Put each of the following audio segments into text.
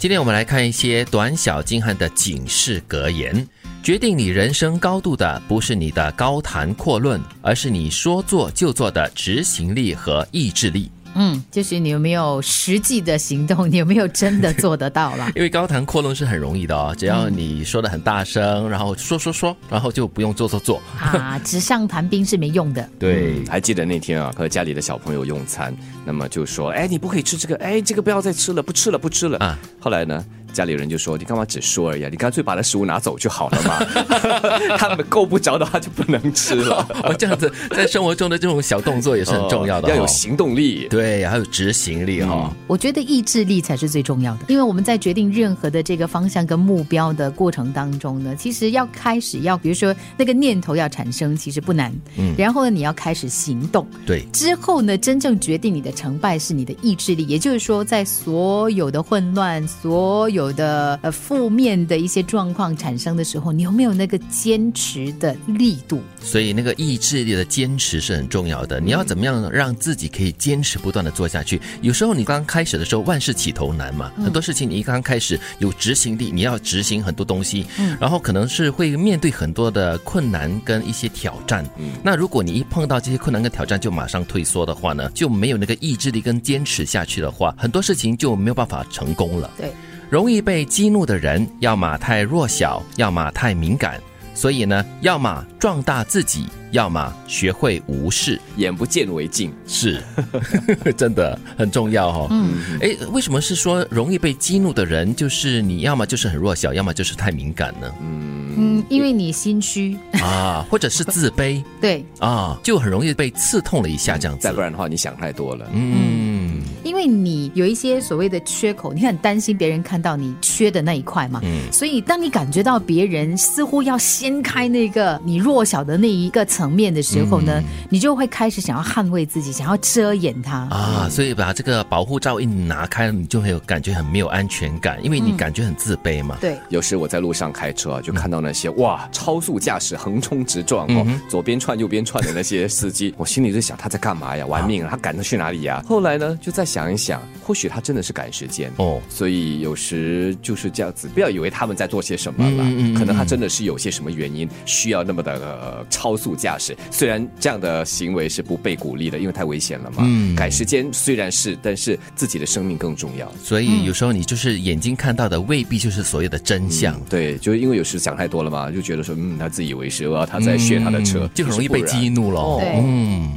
今天我们来看一些短小精悍的警示格言。决定你人生高度的不是你的高谈阔论，而是你说做就做的执行力和意志力。嗯，就是你有没有实际的行动，你有没有真的做得到了？因为高谈阔论是很容易的哦，只要你说的很大声，然后说说说，然后就不用做做做。啊，纸上谈兵是没用的。对，还记得那天啊，和家里的小朋友用餐，那么就说，哎，你不可以吃这个，哎，这个不要再吃了，不吃了，不吃了啊。后来呢？家里人就说：“你干嘛只说而已？你干脆把那食物拿走就好了嘛。他们够不着的话就不能吃了。这样子，在生活中的这种小动作也是很重要的，要有行动力，对，还有执行力哈。我觉得意志力才是最重要的，因为我们在决定任何的这个方向跟目标的过程当中呢，其实要开始要，比如说那个念头要产生，其实不难。嗯，然后呢，你要开始行动。对，之后呢，真正决定你的成败是你的意志力。也就是说，在所有的混乱，所有有的呃负面的一些状况产生的时候，你有没有那个坚持的力度？所以那个意志力的坚持是很重要的。你要怎么样让自己可以坚持不断的做下去？有时候你刚开始的时候，万事起头难嘛，很多事情你一刚开始有执行力，你要执行很多东西，然后可能是会面对很多的困难跟一些挑战。那如果你一碰到这些困难跟挑战就马上退缩的话呢，就没有那个意志力跟坚持下去的话，很多事情就没有办法成功了。对。容易被激怒的人，要么太弱小，要么太敏感，所以呢，要么壮大自己，要么学会无视，眼不见为净，是，真的很重要哈。嗯，哎，为什么是说容易被激怒的人，就是你要么就是很弱小，要么就是太敏感呢？嗯嗯，因为你心虚。啊，或者是自卑，对。啊，就很容易被刺痛了一下这样子。再不然的话，你想太多了。嗯。因为你有一些所谓的缺口，你很担心别人看到你缺的那一块嘛，嗯，所以当你感觉到别人似乎要掀开那个你弱小的那一个层面的时候呢，你就会开始想要捍卫自己，想要遮掩它。啊，所以把这个保护罩一拿开，你就会有感觉很没有安全感，因为你感觉很自卑嘛。对，有时我在路上开车啊，就看到那些哇超速驾驶横冲直撞哦，左边窜右边窜的那些司机，我心里在想他在干嘛呀？玩命啊！他赶着去哪里呀？后来呢，就再想。一想，或许他真的是赶时间哦，所以有时就是这样子，不要以为他们在做些什么了，可能他真的是有些什么原因需要那么的超速驾驶。虽然这样的行为是不被鼓励的，因为太危险了嘛。赶时间虽然是，但是自己的生命更重要。所以有时候你就是眼睛看到的未必就是所有的真相。对，就是因为有时想太多了嘛，就觉得说，嗯，他自以为是，他在炫他的车，就很容易被激怒了。嗯，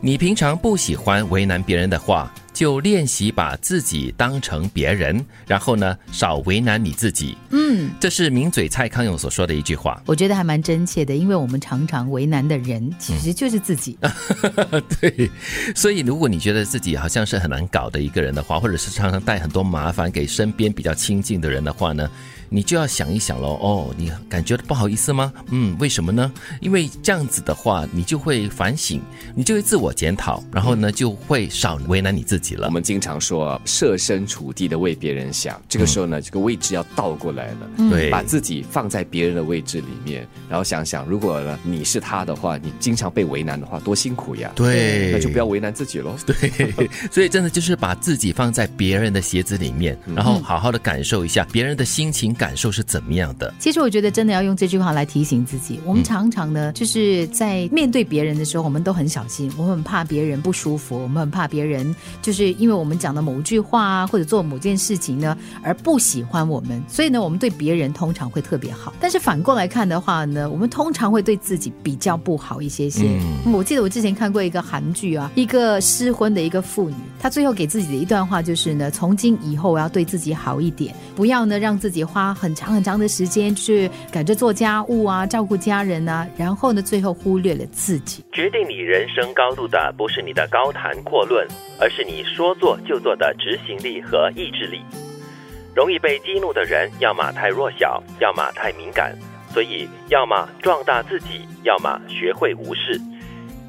你平常不喜欢为难别人的话。就练习把自己当成别人，然后呢，少为难你自己。嗯，这是名嘴蔡康永所说的一句话，我觉得还蛮真切的，因为我们常常为难的人其实就是自己。对，所以如果你觉得自己好像是很难搞的一个人的话，或者是常常带很多麻烦给身边比较亲近的人的话呢？你就要想一想喽，哦，你感觉不好意思吗？嗯，为什么呢？因为这样子的话，你就会反省，你就会自我检讨，然后呢，就会少为难你自己了。我们经常说设身处地的为别人想，这个时候呢，这个位置要倒过来了，对，把自己放在别人的位置里面，然后想想，如果呢你是他的话，你经常被为难的话，多辛苦呀。对，那就不要为难自己喽。对，所以真的就是把自己放在别人的鞋子里面，然后好好的感受一下别人的心情。感受是怎么样的？其实我觉得真的要用这句话来提醒自己。我们常常呢，就是在面对别人的时候，我们都很小心，我们很怕别人不舒服，我们很怕别人就是因为我们讲的某一句话啊，或者做某件事情呢，而不喜欢我们。所以呢，我们对别人通常会特别好。但是反过来看的话呢，我们通常会对自己比较不好一些些。我记得我之前看过一个韩剧啊，一个失婚的一个妇女，她最后给自己的一段话就是呢：从今以后我要对自己好一点，不要呢让自己很长很长的时间去赶着做家务啊，照顾家人啊，然后呢，最后忽略了自己。决定你人生高度的不是你的高谈阔论，而是你说做就做的执行力和意志力。容易被激怒的人，要么太弱小，要么太敏感，所以要么壮大自己，要么学会无视。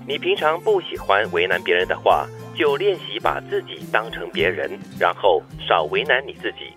你平常不喜欢为难别人的话，就练习把自己当成别人，然后少为难你自己。